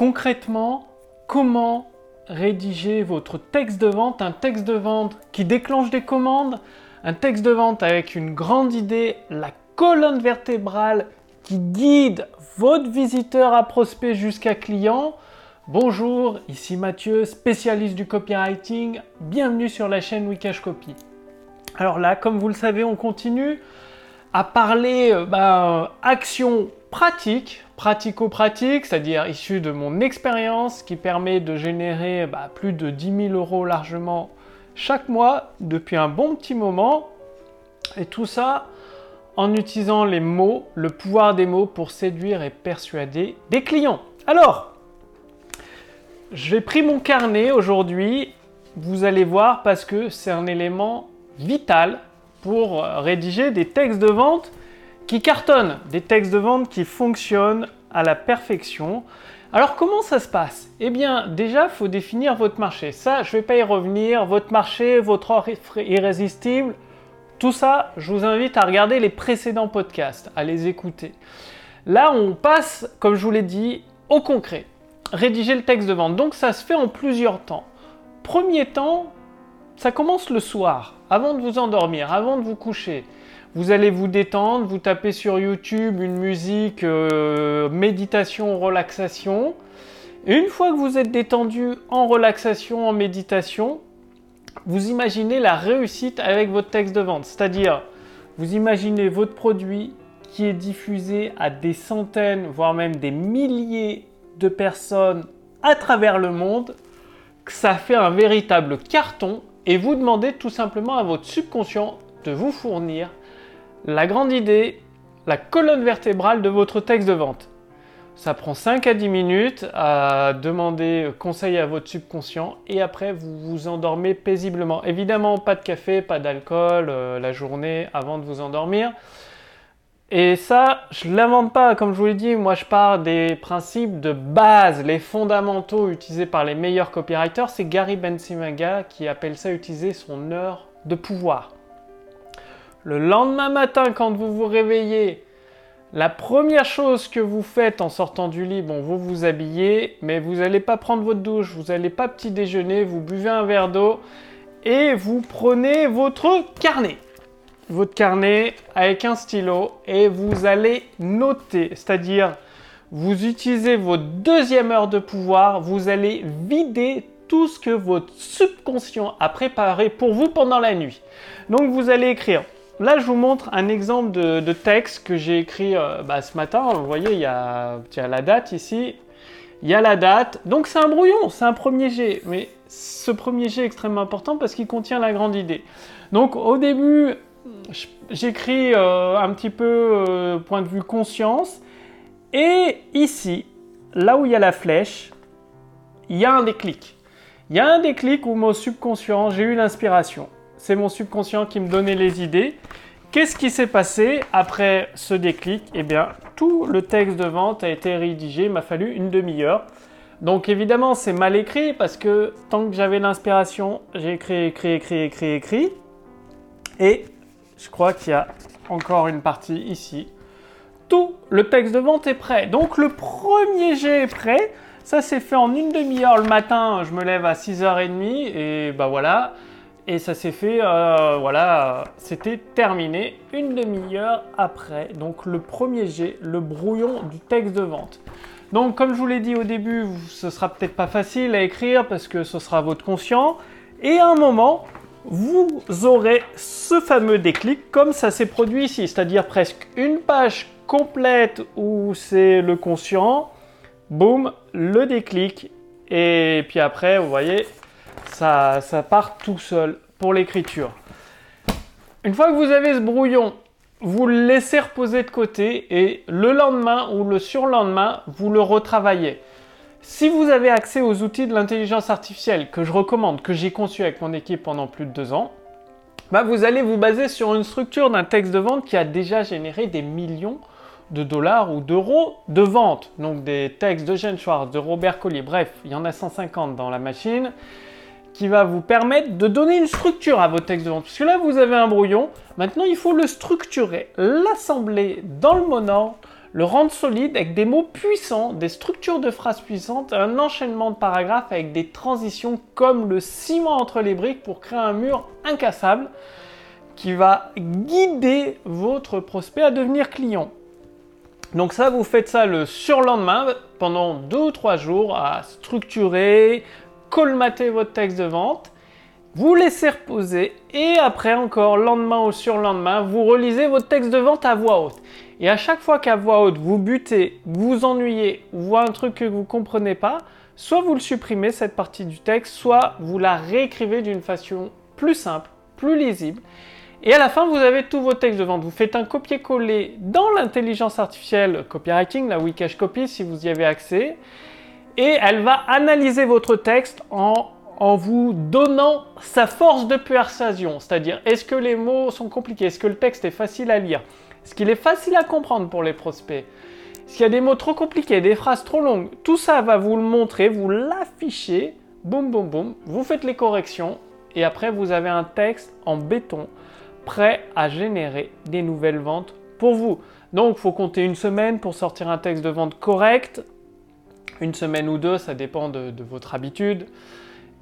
concrètement, comment rédiger votre texte de vente, un texte de vente qui déclenche des commandes, un texte de vente avec une grande idée, la colonne vertébrale qui guide votre visiteur à prospect jusqu'à client. Bonjour, ici Mathieu, spécialiste du copywriting. Bienvenue sur la chaîne Wikash Copy. Alors là, comme vous le savez, on continue à parler euh, bah, action pratique, pratico-pratique, c'est-à-dire issu de mon expérience qui permet de générer bah, plus de 10 000 euros largement chaque mois depuis un bon petit moment. Et tout ça en utilisant les mots, le pouvoir des mots pour séduire et persuader des clients. Alors, j'ai pris mon carnet aujourd'hui, vous allez voir, parce que c'est un élément vital pour rédiger des textes de vente qui cartonnent, des textes de vente qui fonctionnent à la perfection. Alors comment ça se passe? Eh bien déjà, faut définir votre marché. Ça, je ne vais pas y revenir. Votre marché, votre offre irrésistible, tout ça, je vous invite à regarder les précédents podcasts, à les écouter. Là, on passe, comme je vous l'ai dit, au concret. Rédiger le texte de vente. Donc ça se fait en plusieurs temps. Premier temps, ça commence le soir, avant de vous endormir, avant de vous coucher. Vous allez vous détendre, vous tapez sur YouTube une musique euh, méditation, relaxation. Et une fois que vous êtes détendu en relaxation, en méditation, vous imaginez la réussite avec votre texte de vente. C'est-à-dire, vous imaginez votre produit qui est diffusé à des centaines, voire même des milliers de personnes à travers le monde, que ça fait un véritable carton et vous demandez tout simplement à votre subconscient de vous fournir la grande idée, la colonne vertébrale de votre texte de vente. Ça prend 5 à 10 minutes à demander conseil à votre subconscient et après vous vous endormez paisiblement. Évidemment, pas de café, pas d'alcool euh, la journée avant de vous endormir. Et ça, je ne l'invente pas, comme je vous l'ai dit, moi je pars des principes de base, les fondamentaux utilisés par les meilleurs copywriters. C'est Gary Bensimaga qui appelle ça utiliser son heure de pouvoir. Le lendemain matin, quand vous vous réveillez, la première chose que vous faites en sortant du lit, bon, vous vous habillez, mais vous n'allez pas prendre votre douche, vous n'allez pas petit déjeuner, vous buvez un verre d'eau et vous prenez votre carnet. Votre carnet avec un stylo et vous allez noter, c'est-à-dire vous utilisez votre deuxième heure de pouvoir, vous allez vider tout ce que votre subconscient a préparé pour vous pendant la nuit. Donc vous allez écrire Là, je vous montre un exemple de, texte que j'ai écrit euh, bah, ce matin. Vous voyez, il y a, la date ici. Il y a la date. Donc, c'est un brouillon, c'est un premier jet. Mais ce premier jet est extrêmement important parce qu'il contient la grande idée. Donc, au début, j'écris euh, un petit peu euh, point de vue conscience. Et ici, là où il y a la flèche, il y a un déclic. Il y a un déclic où mon subconscient, j'ai eu l'inspiration c'est mon subconscient qui me donnait les idées. Qu'est-ce qui s'est passé après ce déclic? Eh bien, tout le texte de vente a été rédigé, il m'a fallu une demi-heure. Donc évidemment, c'est mal écrit parce que tant que j'avais l'inspiration, j'ai écrit, écrit, écrit, écrit, écrit. Et je crois qu'il y a encore une partie ici. Tout le texte de vente est prêt. Donc le premier jet est prêt. Ça s'est fait en une demi-heure le matin. Je me lève à 6h30 et bah voilà. Et ça s'est fait, euh, voilà, c'était terminé une demi-heure après. Donc le premier jet, le brouillon du texte de vente. Donc comme je vous l'ai dit au début, ce sera peut-être pas facile à écrire parce que ce sera votre conscient. Et à un moment, vous aurez ce fameux déclic comme ça s'est produit ici, c'est-à-dire presque une page complète où c'est le conscient, boum, le déclic. Et puis après, vous voyez, ça, part tout seul pour l'écriture. Une fois que vous avez ce brouillon, vous le laissez reposer de côté et le lendemain ou le surlendemain, vous le retravaillez. Si vous avez accès aux outils de l'intelligence artificielle que je recommande, que j'ai conçu avec mon équipe pendant plus de deux ans, bah vous allez vous baser sur une structure d'un texte de vente qui a déjà généré des millions de dollars ou d'euros de vente. Donc des textes de Gene Schwartz, de Robert Collier, bref, il y en a 150 dans la machine qui va vous permettre de donner une structure à votre texte de vente. Parce que là, vous avez un brouillon. Maintenant, il faut le structurer, l'assembler dans le ordre, le rendre solide avec des mots puissants, des structures de phrases puissantes, un enchaînement de paragraphes avec des transitions comme le ciment entre les briques pour créer un mur incassable qui va guider votre prospect à devenir client. Donc ça, vous faites ça le surlendemain pendant deux ou trois jours à structurer, colmater votre texte de vente, vous laissez reposer et après encore, lendemain ou surlendemain, vous relisez votre texte de vente à voix haute. Et à chaque fois qu'à voix haute, vous butez, vous ennuyez, vous voyez un truc que vous ne comprenez pas, soit vous le supprimez, cette partie du texte, soit vous la réécrivez d'une façon plus simple, plus lisible. Et à la fin, vous avez tous vos textes de vente. Vous faites un copier-coller dans l'intelligence artificielle copywriting, la Wikash Copy, si vous y avez accès. Et elle va analyser votre texte en, en vous donnant sa force de persuasion. C'est-à-dire, est-ce que les mots sont compliqués? Est-ce que le texte est facile à lire? Est-ce qu'il est facile à comprendre pour les prospects? Est-ce qu'il y a des mots trop compliqués, des phrases trop longues? Tout ça va vous le montrer, vous l'affichez. Boum, boum, boum. Vous faites les corrections. Et après, vous avez un texte en béton prêt à générer des nouvelles ventes pour vous. Donc, il faut compter une semaine pour sortir un texte de vente correct. Une semaine ou deux, ça dépend de, votre habitude.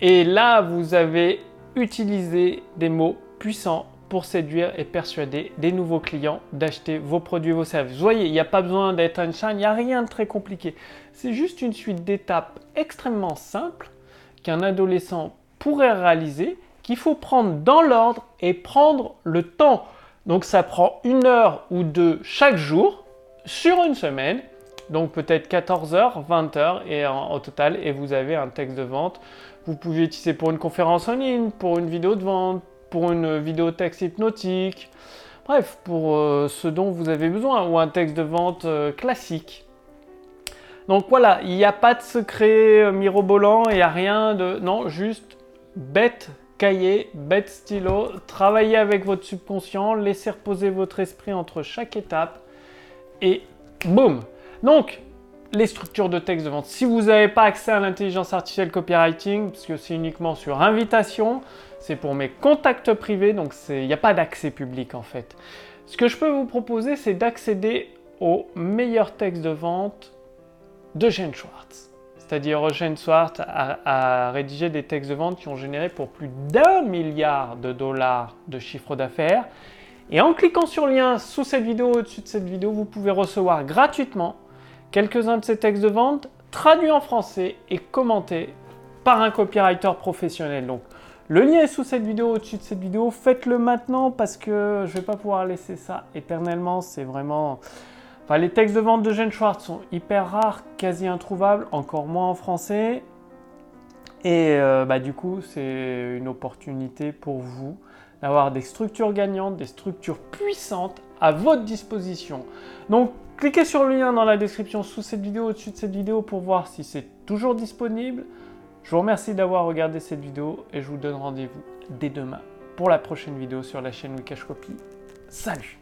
Et là, vous avez utilisé des mots puissants pour séduire et persuader des nouveaux clients d'acheter vos produits, vos services. Vous voyez, il n'y a pas besoin d'être Einstein, il n'y a rien de très compliqué. C'est juste une suite d'étapes extrêmement simples qu'un adolescent pourrait réaliser qu'il faut prendre dans l'ordre et prendre le temps. Donc ça prend une heure ou deux chaque jour sur une semaine. Donc peut-être 14 heures, 20 heures et en, au total et vous avez un texte de vente. Vous pouvez utiliser pour une conférence en ligne, pour une vidéo de vente, pour une vidéo texte hypnotique. Bref, pour euh, ce dont vous avez besoin ou un texte de vente euh, classique. Donc voilà, il n'y a pas de secret euh, mirobolant, il n'y a rien de... Non, juste bête cahier, bête stylo, travaillez avec votre subconscient, laissez reposer votre esprit entre chaque étape et boum Donc, les structures de texte de vente. Si vous n'avez pas accès à l'intelligence artificielle copywriting, parce que c'est uniquement sur invitation, c'est pour mes contacts privés, donc il n'y a pas d'accès public en fait. Ce que je peux vous proposer, c'est d'accéder aux meilleurs textes de vente de Gene Schwartz c'est-à-dire Eugène Swart a, rédigé des textes de vente qui ont généré pour plus d'un milliard de dollars de chiffre d'affaires. Et en cliquant sur le lien sous cette vidéo, au-dessus de cette vidéo, vous pouvez recevoir gratuitement quelques-uns de ces textes de vente traduits en français et commentés par un copywriter professionnel. Donc, le lien est sous cette vidéo, au-dessus de cette vidéo. Faites-le maintenant parce que je ne vais pas pouvoir laisser ça éternellement. C'est vraiment les textes de vente de Gene Schwartz sont hyper rares, quasi introuvables, encore moins en français. Et euh, bah, du coup, c'est une opportunité pour vous d'avoir des structures gagnantes, des structures puissantes à votre disposition. Donc, cliquez sur le lien dans la description sous cette vidéo, au-dessus de cette vidéo pour voir si c'est toujours disponible. Je vous remercie d'avoir regardé cette vidéo et je vous donne rendez-vous dès demain pour la prochaine vidéo sur la chaîne Wikash Copy. Salut